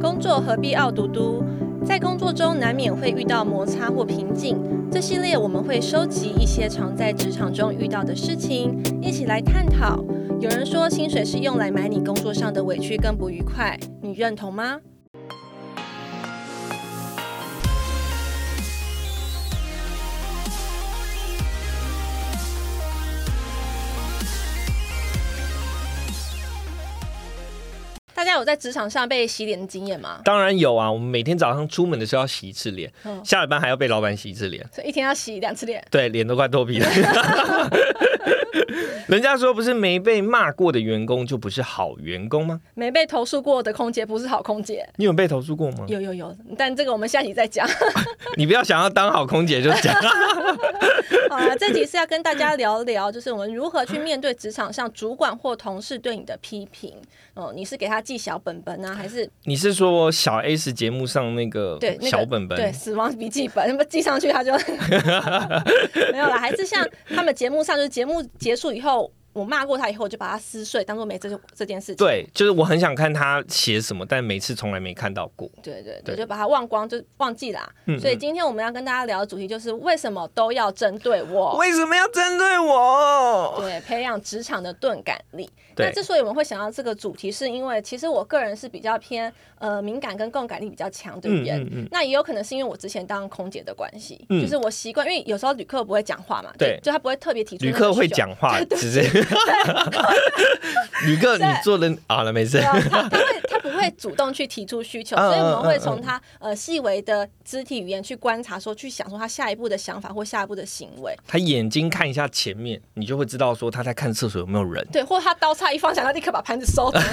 工作何必傲嘟嘟？在工作中难免会遇到摩擦或瓶颈。这系列我们会收集一些常在职场中遇到的事情，一起来探讨。有人说，薪水是用来买你工作上的委屈跟不愉快，你认同吗？大家有在职场上被洗脸的经验吗？当然有啊，我们每天早上出门的时候要洗一次脸，嗯下了班还要被老板洗一次脸，所以一天要洗两次脸。对，脸都快脱皮了。人家说不是没被骂过的员工就不是好员工吗？没被投诉过的空姐不是好空姐。你有被投诉过吗？有有有，但这个我们下集再讲。你不要想要当好空姐就讲。好了，这集是要跟大家聊聊，就是我们如何去面对职场上主管或同事对你的批评。哦、你是给他记小本本呢、还是你是说小 S 节目上那个对那个小本本？对死亡笔记本？那么记上去他就 没有了，还是像他们节目上，就是节目结束以后，我骂过他以后，我就把他撕碎，当做没这这件事情。对，就是我很想看他写什么，但每次从来没看到过。对对对对，就把他忘光，就忘记啦。嗯所以今天我们要跟大家聊的主题就是为什么都要针对我？为什么要针对我？对，培养职场的钝感力。那之所以我们会想到这个主题，是因为其实我个人是比较偏呃敏感跟共感力比较强的人。嗯嗯嗯那也有可能是因为我之前当空姐的关系，嗯就是我习惯，因为有时候旅客不会讲话嘛，对就就他不会特别提出旅客会。讲话，只是 旅客你做的好了没事他他会他不会主动去提出需求，嗯所以我们会从他呃细微的肢体语言去观察，说去想说他下一步的想法或下一步的行为。他眼睛看一下前面，你就会知道说他在看厕所有没有人。对，或者他刀叉一放下，他立刻把盘子收走。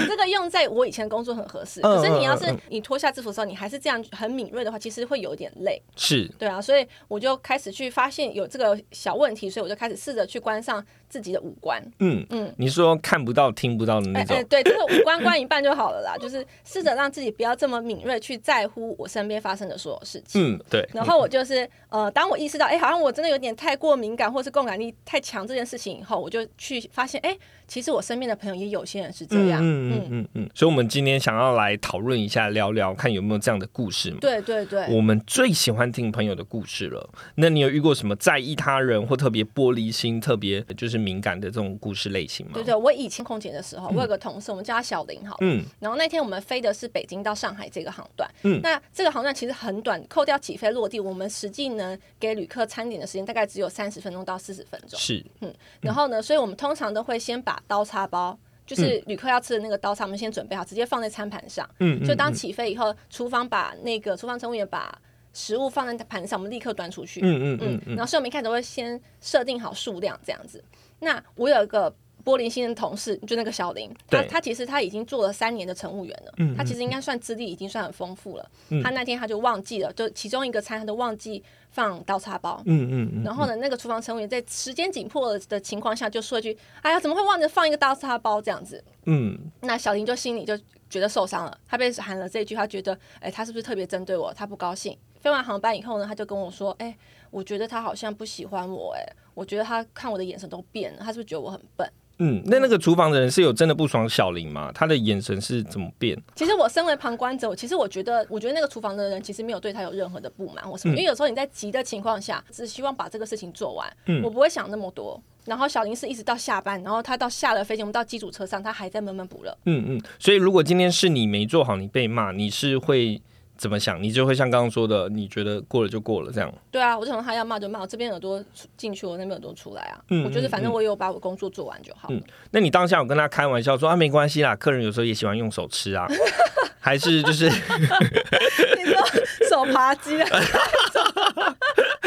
呃，这个用在我以前工作很合适，嗯可是你要是你脱下制服的时候，你还是这样很敏锐的话，其实会有点累。是，对啊，所以我就开始去发现有这个小问题，所以我就开始试着去关上自己的五官。嗯嗯嗯，你说看不到、听不到的那种哎哎，，对，这个五官关一半就好了啦，就是试着让自己不要这么敏锐去在乎我身边发生的所有事情。嗯，对。然后我就是呃，当我意识到，哎、好像我真的有点太过敏感，或是共感力太强这件事情以后，我就去发现，哎、其实我身边的朋友也有些人是这样，嗯嗯嗯嗯嗯，所以，我们今天想要来讨论一下，聊聊看有没有这样的故事嘛？对对对，我们最喜欢听朋友的故事了。那你有遇过什么在意他人或特别玻璃心、特别就是敏感的这种故事类型吗？对对，我以前空姐的时候，我有个同事，我们叫他小林好了。嗯然后那天我们飞的是北京到上海这个航段，嗯那这个航段其实很短，扣掉起飞落地，我们实际能给旅客餐点的时间大概只有三十分钟到四十分钟。是，嗯然后呢，所以我们通常都会先把刀叉包，就是旅客要吃的那个刀叉，我们先准备好，直接放在餐盘上。嗯就当起飞以后，厨房把那个厨房乘务员把食物放在盘上，我们立刻端出去。嗯嗯嗯然后所以我们一开始会先设定好数量这样子。那我有一个玻璃心的同事，就那个小林，他他其实他已经做了三年的乘务员了，嗯他其实应该算资历已经算很丰富了。嗯他那天他就忘记了，就其中一个餐他都忘记放刀叉包。嗯嗯嗯，然后呢，那个厨房乘务员在时间紧迫的情况下，就说一句：“哎呀，怎么会忘记放一个刀叉包这样子嗯？”那小林就心里就觉得受伤了，他被喊了这一句，他觉得：“哎，他是不是特别针对我？他不高兴。”飞完航班以后呢，他就跟我说：“哎，我觉得他好像不喜欢我，哎，我觉得他看我的眼神都变了，他是不是觉得我很笨？”嗯，那那个厨房的人是有真的不爽小林吗？他的眼神是怎么变？其实我身为旁观者，我其实我觉得，我觉得那个厨房的人其实没有对他有任何的不满或什么，嗯因为有时候你在急的情况下，只希望把这个事情做完，嗯我不会想那么多。然后小林是一直到下班，然后他到下了飞机，我们到机组车上，他还在闷闷不乐。嗯嗯，所以如果今天是你没做好，你被骂，你是会怎么想？你就会像刚刚说的，你觉得过了就过了这样。对啊，我就想他要骂就骂，我这边耳朵出进去，我那边耳朵出来啊。嗯我觉得反正嗯我有把我工作做完就好。嗯那你当下有跟他开玩笑说啊，没关系啦，客人有时候也喜欢用手吃啊，还是就是 你说手扒鸡啊？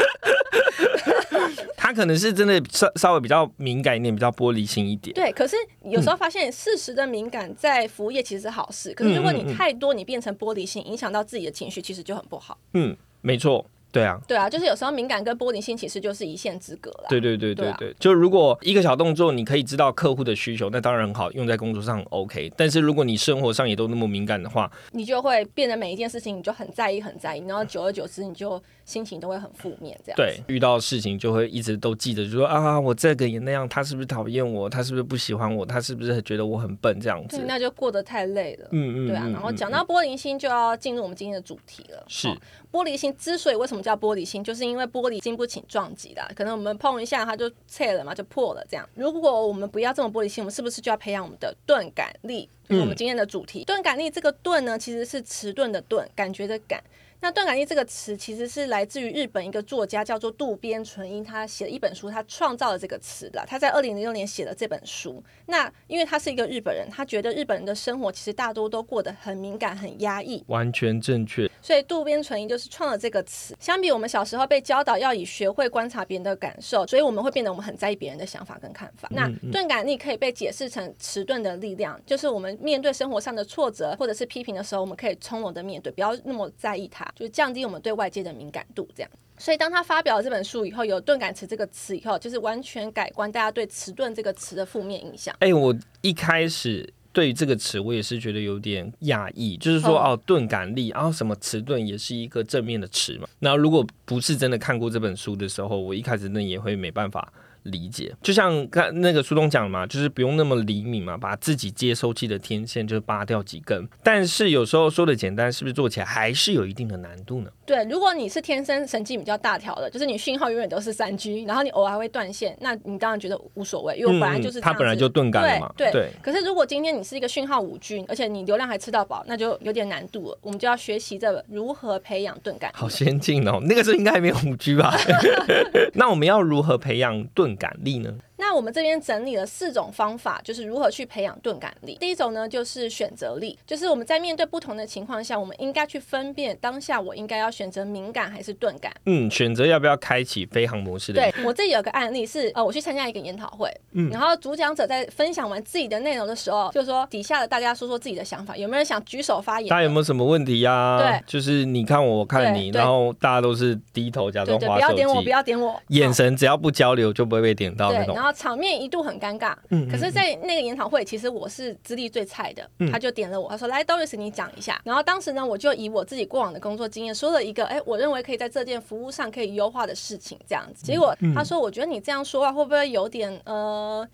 他可能是真的稍稍微比较敏感一点，比较玻璃心一点。对，可是有时候发现事实的敏感在服务业其实是好事，可是如果你太多，你变成玻璃心，影响到自己的情绪，其实就很不好。嗯，没错。对啊，对啊，就是有时候敏感跟玻璃心其实就是一线之隔啦。对对对对对啊，就如果一个小动作你可以知道客户的需求，那当然很好，用在工作上 OK。但是如果你生活上也都那么敏感的话，你就会变得每一件事情你就很在意很在意，然后久而久之你就心情都会很负面这样。对，遇到事情就会一直都记得，就说啊，我这个也那样，他是不是讨厌我？他是不是不喜欢我？他是不是觉得我很笨这样对，子？那就过得太累了。嗯嗯，对啊，嗯然后嗯讲到玻璃心，就要进入我们今天的主题了。是哦玻璃心之所以为什么叫玻璃心，就是因为玻璃经不起撞击的。可能我们碰一下它就碎了嘛，就破了这样。如果我们不要这种玻璃心，我们是不是就要培养我们的钝感力？就是我们今天的主题。钝感力这个钝呢，其实是迟钝的钝，感觉的感。那钝感力这个词其实是来自于日本一个作家叫做渡边淳一，他写了一本书，他创造了这个词的。他在二零零六年写了这本书。那因为他是一个日本人，他觉得日本人的生活其实大多都过得很敏感、很压抑，完全正确。所以渡边淳一就是创了这个词。相比我们小时候被教导要以学会观察别人的感受，所以我们会变得我们很在意别人的想法跟看法。那钝感力可以被解释成迟钝的力量，就是我们面对生活上的挫折或者是批评的时候，我们可以从容的面对，不要那么在意它，就是降低我们对外界的敏感度，这样。所以，当他发表了这本书以后，有“钝感词”这个词以后，就是完全改观大家对“迟钝”这个词的负面印象。哎、我一开始对于这个词，我也是觉得有点讶异，就是说哦哦，钝感力，然后什么迟钝也是一个正面的词嘛。那如果不是真的看过这本书的时候，我一开始那也会没办法。理解，就像刚那个书中讲的嘛，就是不用那么灵敏嘛，把自己接收器的天线就拔掉几根。但是有时候说的简单，是不是做起来还是有一定的难度呢？对，如果你是天生神经比较大条的，就是你讯号永远都是三 G，然后你偶尔还会断线，那你当然觉得无所谓，因为我本来就是它本来就钝感了嘛。对对可是如果今天你是一个讯号五 G，而且你流量还吃到饱，那就有点难度了。我们就要学习着如何培养钝感。好先进哦，那个时候应该还没有五 G 吧？那我们要如何培养钝感力呢？那我们这边整理了四种方法，就是如何去培养钝感力。第一种呢，就是选择力，就是我们在面对不同的情况下，我们应该去分辨当下我应该要选择敏感还是钝感。嗯，选择要不要开启飞行模式的。对我这里有个案例是，呃，我去参加一个研讨会，嗯然后主讲者在分享完自己的内容的时候，就说底下的大家说说自己的想法，有没有人想举手发言的？大家有没有什么问题呀、对就是你看我，我看你，然后大家都是低头假装划手不要点我，不，要点我，眼神只要不交流就不会被点到那，种然。后场面一度很尴尬。嗯可是，在那个研讨会，其实我是资历最菜的，他就点了我，他说：“来，Doris，你讲一下。”然后当时呢，我就以我自己过往的工作经验说了一个，哎，我认为可以在这件服务上可以优化的事情，这样子。结果他说：“我觉得你这样说话会不会有点呃，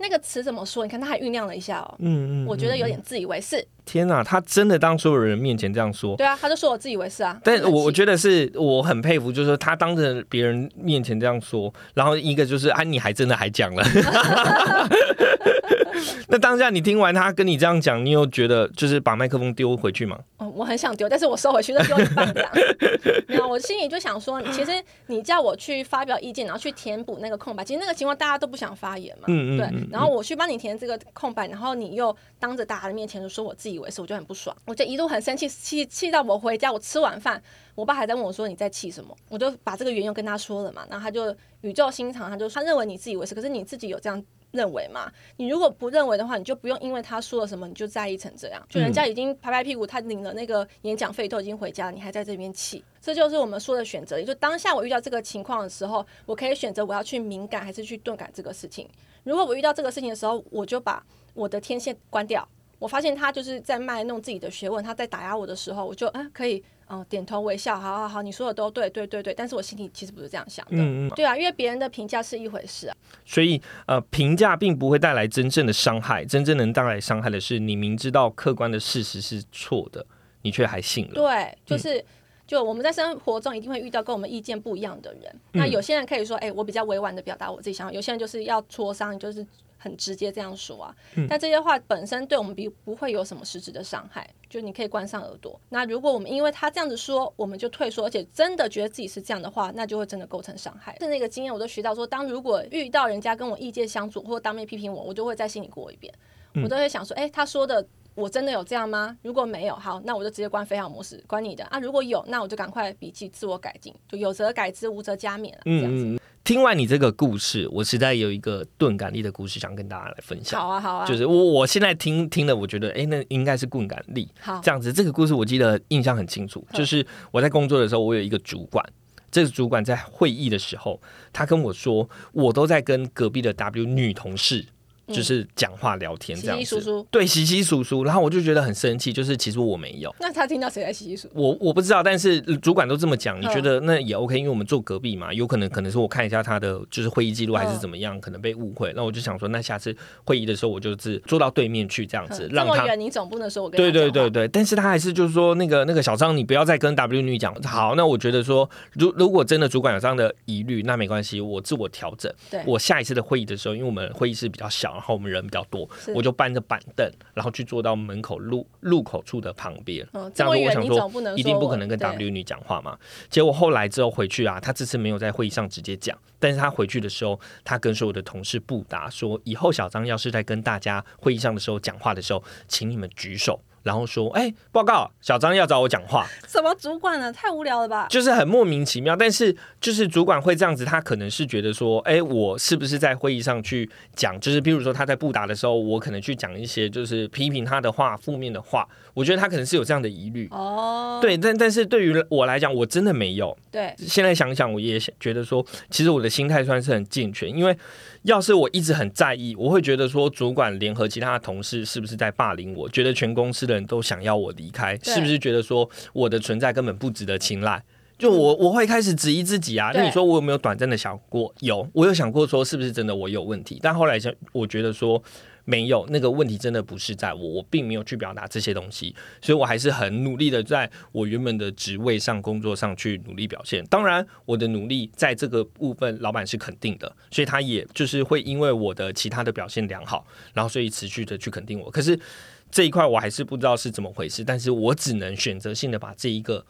那个词怎么说？你看他还酝酿了一下哦。”嗯嗯，我觉得有点自以为是，天哪，他真的当所有人面前这样说。对啊，他就说我自以为是啊。但我我得觉得是我很佩服，就是说他当着别人面前这样说，然后一个就是啊，你还真的还讲了。那当下你听完他跟你这样讲，你有觉得就是把麦克风丢回去吗？嗯，我很想丢，但是我收回去，就丢一半这样。没有，我心里就想说，其实你叫我去发表意见，然后去填补那个空白，其实那个情况大家都不想发言嘛。对嗯嗯对，然后我去帮你填这个空白，然后你又当着大家的面前就说我自以为是，我就很不爽，我就一路很生气，气气到我回家，我吃完饭，我爸还在问我说你在气什么，我就把这个缘由跟他说了嘛，然后他就语重心长，他就他认为你自以为是，可是你自己有这样。认为嘛，你如果不认为的话，你就不用因为他说了什么你就在意成这样。就人家已经拍拍屁股，他领了那个演讲费都已经回家了，你还在这边气，这就是我们说的选择。也就当下我遇到这个情况的时候，我可以选择我要去敏感还是去钝感这个事情。如果我遇到这个事情的时候，我就把我的天线关掉。我发现他就是在卖弄自己的学问，他在打压我的时候，我就嗯、可以嗯、点头微笑，好好好，你说的都对对对对，但是我心里其实不是这样想的。嗯嗯，对啊，因为别人的评价是一回事啊。所以呃，评价并不会带来真正的伤害，真正能带来伤害的是你明知道客观的事实是错的，你却还信了。对，就是。就我们在生活中一定会遇到跟我们意见不一样的人，那有些人可以说，哎、我比较委婉的表达我自己想法；有些人就是要戳伤，就是很直接这样说啊。但这些话本身对我们比不会有什么实质的伤害，就你可以关上耳朵。那如果我们因为他这样子说，我们就退缩，而且真的觉得自己是这样的话，那就会真的构成伤害。是那个经验我都学到说，当如果遇到人家跟我意见相左，或当面批评我，我就会在心里过一遍，我都会想说，哎、他说的。我真的有这样吗？如果没有，好，那我就直接关飞行模式，关你的啊。如果有，那我就赶快笔记自我改进，就有则改之，无则加勉啊，这样子。嗯嗯，嗯听完你这个故事，我实在有一个钝感力的故事想跟大家来分享。好啊，好啊，就是我我现在听听了，我觉得哎、诶那应该是钝感力。好，这样子，这个故事我记得印象很清楚，嗯就是我在工作的时候，我有一个主管，这个主管在会议的时候，他跟我说，我都在跟隔壁的 W 女同事。就是讲话聊天这样子，稀稀疏疏对，稀稀疏疏，然后我就觉得很生气，就是其实我没有，那他听到谁在稀稀疏疏？我我不知道，但是主管都这么讲，你嗯觉得那也 OK，因为我们坐隔壁嘛，有可能可能是我看一下他的就是会议记录还是怎么样，可能被误会，那我就想说，那下次会议的时候我就是坐到对面去这样子，嗯让他。你总不能说我跟对对对对，但是他还是就是说那个那个小张，你不要再跟 W 女讲。好，那我觉得说，如如果真的主管有这样的疑虑，那没关系，我自我调整。对。我下一次的会议的时候，因为我们会议室比较小，然后我们人比较多，我就搬着板凳，然后去坐到门口路路口处的旁边。嗯，这样子，我想说一定不可能跟 W 女讲话嘛。结果后来之后回去啊，他这次没有在会议上直接讲，但是他回去的时候，他跟所有的同事布达说，以后小张要是在跟大家会议上的时候讲话的时候，请你们举手。然后说，哎、报告，小张要找我讲话，什么主管呢？太无聊了吧？就是很莫名其妙。但是就是主管会这样子，他可能是觉得说，哎、我是不是在会议上去讲，就是比如说他在布达的时候，我可能去讲一些就是批评他的话、负面的话，我觉得他可能是有这样的疑虑。哦，对，但但是对于我来讲，我真的没有。对，现在想想，我也觉得说，其实我的心态算是很健全，因为要是我一直很在意，我会觉得说，主管联合其他的同事是不是在霸凌我？觉得全公司的人都想要我离开，是不是觉得说我的存在根本不值得青睐？就我我会开始质疑自己啊。那你说我有没有短暂的想过？有，我有想过说是不是真的我有问题？但后来想，我觉得说。没有那个问题，真的不是在我，我并没有去表达这些东西，所以我还是很努力的在我原本的职位上、工作上去努力表现。当然，我的努力在这个部分，老板是肯定的，所以他也就是会因为我的其他的表现良好，然后所以持续的去肯定我。可是这一块我还是不知道是怎么回事，但是我只能选择性的把这一个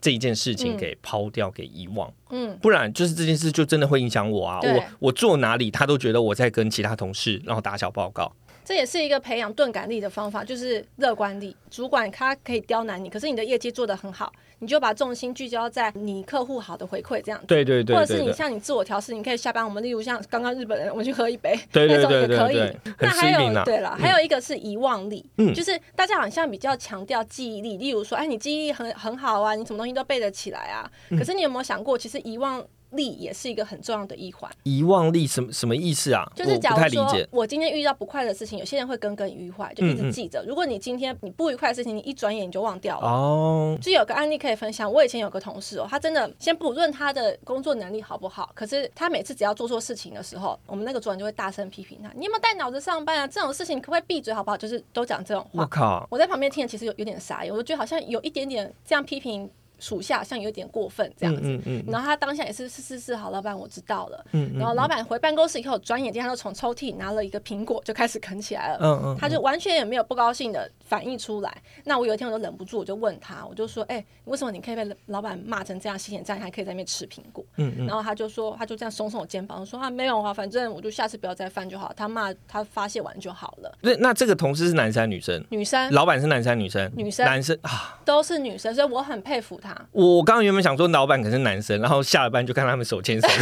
这一件事情嗯给抛掉、给遗忘。嗯，不然就是这件事就真的会影响我啊！我我坐哪里，他都觉得我在跟其他同事然后打小报告。这也是一个培养钝感力的方法，就是乐观力。主管他可以刁难你，可是你的业绩做得很好，你就把重心聚焦在你客户好的回馈这样子。对对对或者是你像你自我调试，你可以下班，我们例如像刚刚日本人，我们去喝一杯，对对那种对对也可以。对，那还有啊。对了，还有一个是遗忘力，嗯就是大家好像比较强调记忆力，例如说，哎，你记忆力很很好啊，你什么东西都背得起来啊。嗯可是你有没有想过，其实遗忘力也是一个很重要的一环。遗忘力什么什么意思啊？就是假如说。我今天遇到不快的事情，有些人会耿耿于怀，就一直记着。如果你今天你不愉快的事情，你一转眼你就忘掉了。哦，就有个案例可以分享，我以前有个同事哦，他真的先不论他的工作能力好不好，可是他每次只要做错事情的时候，我们那个主管就会大声批评他：“你有没有带脑子上班啊？这种事情可不可以闭嘴好不好？”就是都讲这种话。我靠，我在旁边听的其实有有点傻眼，我就觉得好像有一点点这样批评属下，好像有点过分这样子。嗯嗯然后他当下也是是是是，好，老板我知道了。嗯然后老板回办公室以后，转眼间他就从抽屉拿了一个苹果，就开始啃起来了。嗯嗯，他就完全也没有不高兴的反应出来。那我有一天我就忍不住，我就问他，我就说：“哎、为什么你可以被老板骂成这样，心眼这样，还可以在那边吃苹果？”嗯嗯然后他就说，他就这样耸耸我肩膀，说：“啊，没有啊，反正我就下次不要再犯就好。他骂他发泄完就好了。那那这个同事是男生还女生？女生老板是男生女生？女生男生啊！都是女生，所以我很佩服她。我我刚刚原本想说老板可能是男生，然后下了班就看他们手牵手，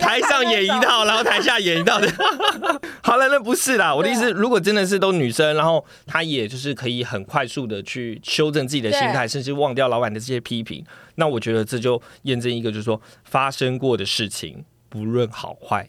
台上演一套，然后台下演一套的。好了，那不是啦，我的意思，如果真的是都女生，然后她也就是可以很快速的去修正自己的心态，甚至忘掉老板的这些批评，那我觉得这就验证一个，就是说发生过的事情，不论好坏，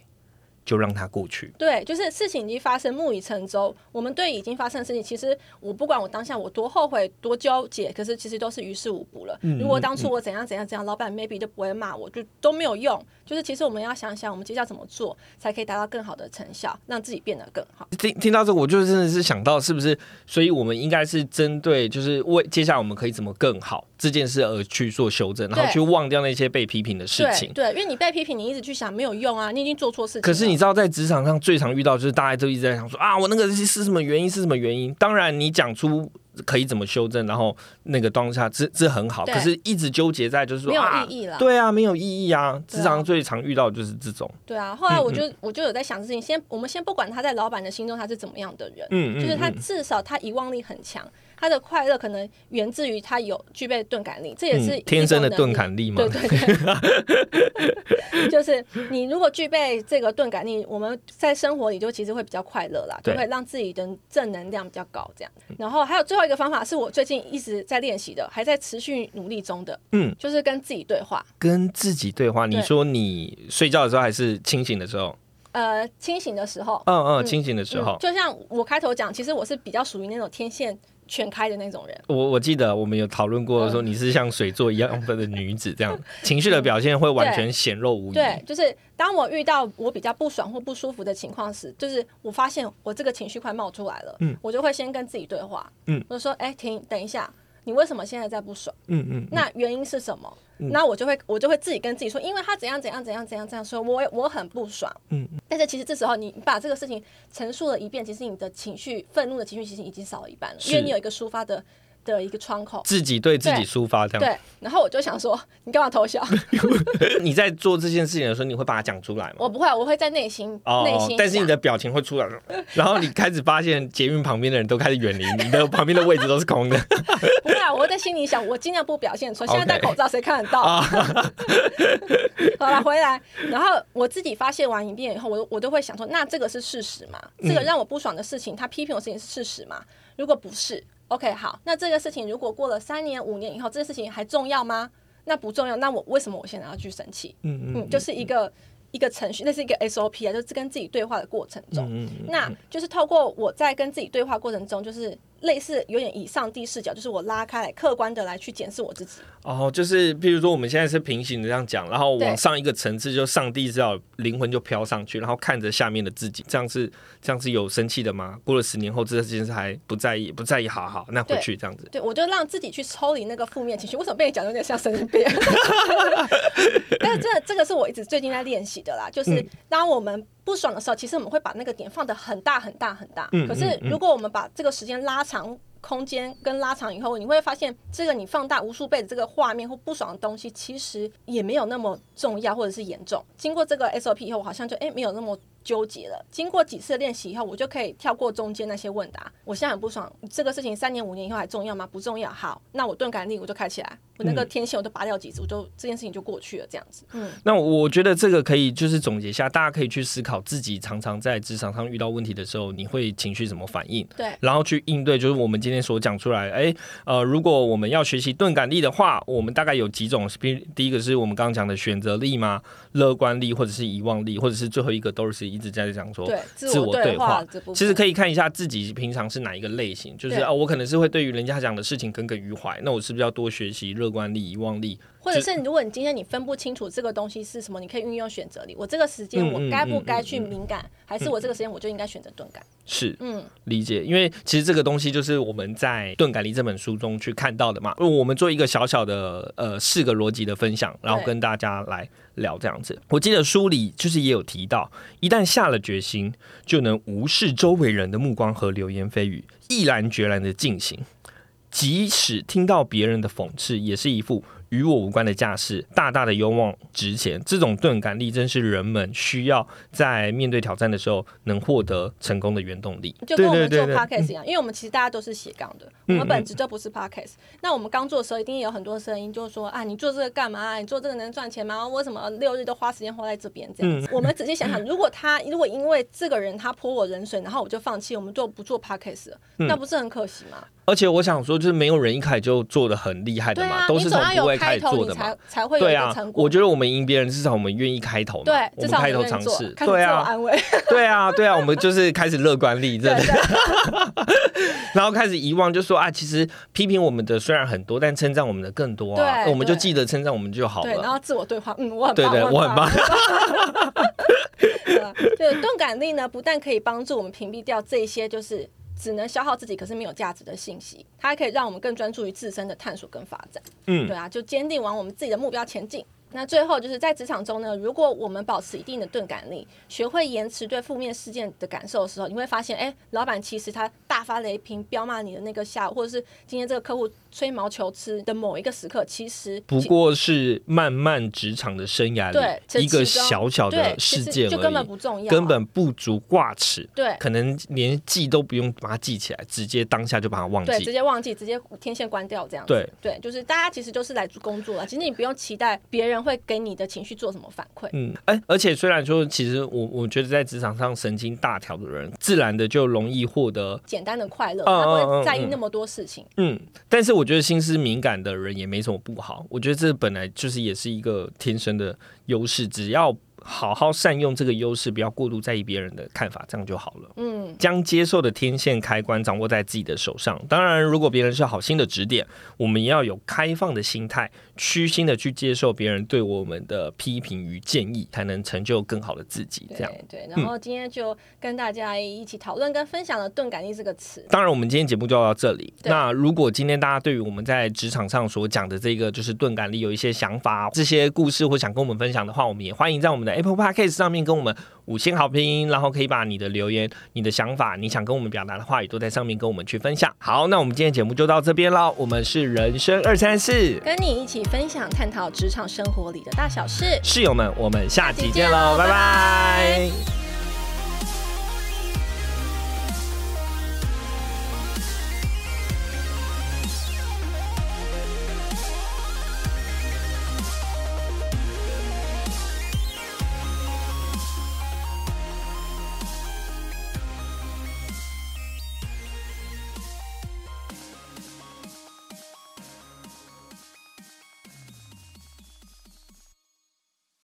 就让它过去。对，就是事情已经发生，木已成舟。我们对已经发生的事情，其实我不管我当下我多后悔、多纠结，可是其实都是于事无补了。嗯如果当初我怎样怎样怎样，老板 maybe 就不会骂我，就都没有用。就是其实我们要想想，我们接下来怎么做，才可以达到更好的成效，让自己变得更好。听听到这个，我就真的是想到，是不是？所以我们应该是针对，就是为接下来我们可以怎么更好这件事而去做修正，然后去忘掉那些被批评的事情。对对，因为你被批评，你一直去想没有用啊，你已经做错事情。可是你知道，在职场上最常遇到就是大家都一直在想说啊，我那个是是什么原因，是什么原因？当然，你讲出可以怎么修正，然后那个当下这这很好。可是一直纠结在就是说没有啊，意义了。对啊，没有意义啊。职场上最常遇到的就是这种，对啊，后来我嗯就、我就有在想事情，先我们先不管他在老板的心中他是怎么样的人，嗯就是他嗯至少他遗忘力很强，他的快乐可能源自于他有具备钝感力，这也是嗯天生的钝感力嘛对。对对，就是你如果具备这个钝感力，我们在生活里就其实会比较快乐啦，就对会让自己的正能量比较高这样。然后还有最后后一个方法是我最近一直在练习的，还在持续努力中的，嗯，就是跟自己对话。跟自己对话。你对说你睡觉的时候还是清醒的时候？呃，清醒的时候，嗯嗯，清醒的时候嗯，。就像我开头讲，其实我是比较属于那种天线全开的那种人。我我记得我们有讨论过，嗯说你是像水做一样的女子，这样 情绪的表现会完全显露无遗。对，就是当我遇到我比较不爽或不舒服的情况时，就是我发现我这个情绪快冒出来了，嗯我就会先跟自己对话，嗯我就说，哎、停，等一下，你为什么现在在不爽？嗯嗯，那原因是什么？那我就会我就会自己跟自己说，因为他怎样怎样怎样怎样这样说，我我很不爽。嗯但是其实这时候你把这个事情陈述了一遍，其实你的情绪愤怒的情绪其实已经少了一半了，因为你有一个抒发的的一个窗口。自己对自己抒发这样。对，然后我就想说，你干嘛偷笑？你在做这件事情的时候，你会把它讲出来吗？我不会，我会在内心内心，哦但是你的表情会出来，然后你开始发现捷运旁边的人都开始远离你，的旁边的位置都是空的。不会啊，我会在心里想，我尽量不表现出来。现在戴 口罩，谁看得到？啊好了，回来，然后我自己发泄完一遍以后，我我都会想说，那这个是事实吗？这个让我不爽的事情，他批评我的事情是事实吗？如果不是，OK，好，那这个事情如果过了三年、五年以后，这个事情还重要吗？那不重要，那我为什么我现在要去生气？嗯嗯，就是一个一个程序，那是一个 SOP 啊，就是跟自己对话的过程中。嗯那就是透过我在跟自己对话过程中，就是类似有点以上帝视角，就是我拉开来客观的来去检视我自己。哦，就是譬如说我们现在是平行的这样讲，然后往上一个层次，就上帝知道灵魂就飘上去，然后看着下面的自己，这样是这样是有生气的吗？过了十年后，这件事还不在意，不在意，好好，那回去这样子。对，我就让自己去抽离那个负面情绪。为什么被你讲得有点像神经病？但是这这个是我一直最近在练习的啦，就是当我们不爽的时候，其实我们会把那个点放得很大很大很大。嗯可是如果我们把这个时间拉长。空间跟拉长以后，你会发现，这个你放大无数倍的这个画面或不爽的东西，其实也没有那么重要或者是严重。经过这个 SOP 以后，我好像就哎、没有那么纠结了。经过几次练习以后，我就可以跳过中间那些问答。我现在很不爽，这个事情三年五年以后还重要吗？不重要。好，那我钝感力我就开起来，我那个天线我都拔掉几次，我就这件事情就过去了，这样子。嗯，那我觉得这个可以就是总结一下，大家可以去思考自己常常在职场上遇到问题的时候，你会情绪怎么反应，对然后去应对。就是我们今天所讲出来，哎，呃，如果我们要学习钝感力的话，我们大概有几种，比第一个是我们刚刚讲的选择力嘛，乐观力，或者是遗忘力，或者是最后一个都是一直在讲说对，自我对对话其实可以看一下自己平常是哪一个类型，就是对啊，我可能是会对于人家讲的事情耿耿于怀，那我是不是要多学习乐观力、遗忘力？或者是如果你今天你分不清楚这个东西是什么，你可以运用选择力。我这个时间我该不该去敏感，还是我这个时间我就应该选择钝感？是，嗯，理解，因为其实这个东西就是我们在《钝感力》这本书中去看到的嘛。我们做一个小小的呃四个逻辑的分享，然后跟大家来聊这样子。我记得书里就是也有提到，一旦下了决心，就能无视周围人的目光和流言蜚语，毅然决然的进行。即使听到别人的讽刺，也是一副与我无关的架势，大大的勇往直前。这种钝感力，真是人们需要在面对挑战的时候能获得成功的原动力。就跟我们做 podcast 一样，因为我们其实大家都是斜杠的，我们本质就不是 podcast。那我们刚做的时候，一定有很多声音，就是说啊，你做这个干嘛？你做这个能赚钱吗？为什么六日都花时间花在这边这样子？我们仔细想想，如果他如果因为这个人他泼我冷水，然后我就放弃，我们就不做 podcast 了，那不是很可惜吗？而且我想说，就是没有人一开始就做的很厉害的嘛，啊，都是从不会开始做的嘛才。才会有对啊。我觉得我们赢别人，至少我们愿意开头嘛。对，我们开头尝试。对啊，安慰。对啊，对啊，我们就是开始乐观力，真的，然后开始遗忘，就说啊，其实批评我们的虽然很多，但称赞我们的更多啊，对我们就对记得称赞我们就好对，然了。后自我对话，嗯，我很棒，对对，我很棒。对啊就是钝感力呢，不但可以帮助我们屏蔽掉这些就是只能消耗自己可是没有价值的信息，它还可以让我们更专注于自身的探索跟发展。嗯对啊，就坚定往我们自己的目标前进。那最后就是在职场中呢，如果我们保持一定的钝感力，学会延迟对负面事件的感受的时候，你会发现，哎，老板其实他大发雷霆、彪骂你的那个下午，或者是今天这个客户吹毛求疵的某一个时刻，其实不过是漫漫职场的生涯里一个小小的事件就根本，不重要啊，根本不足挂齿。对可能连记都不用把它记起来，直接当下就把它忘对，直。接忘记，直接天线关掉这样子。对对，就是大家其实就是来工作了，其实你不用期待别人人会给你的情绪做什么反馈。嗯，哎，而且虽然说，其实我我觉得在职场上神经大条的人，自然的就容易获得简单的快乐，嗯他不会在意那么多事情。嗯，但是我觉得心思敏感的人也没什么不好，我觉得这本来就是也是一个天生的优势，只要好好善用这个优势，不要过度在意别人的看法，这样就好了。嗯，将接受的天线开关掌握在自己的手上。当然，如果别人是好心的指点，我们也要有开放的心态，虚心的去接受别人对我们的批评与建议，才能成就更好的自己。这样。对对。然后今天就跟大家一起讨论跟分享了“钝感力”这个词。当然，我们今天节目就要到这里。那如果今天大家对于我们在职场上所讲的这个就是钝感力有一些想法、这些故事或想跟我们分享的话，我们也欢迎在我们的 Apple Podcast 上面跟我们五星好评，然后可以把你的留言、你的想法、你想跟我们表达的话语都在上面跟我们去分享。好，那我们今天节目就到这边喽。我们是人生二三四跟你一起分享、探讨职场生活里的大小事。室友们，我们下期下期见喽，拜拜拜拜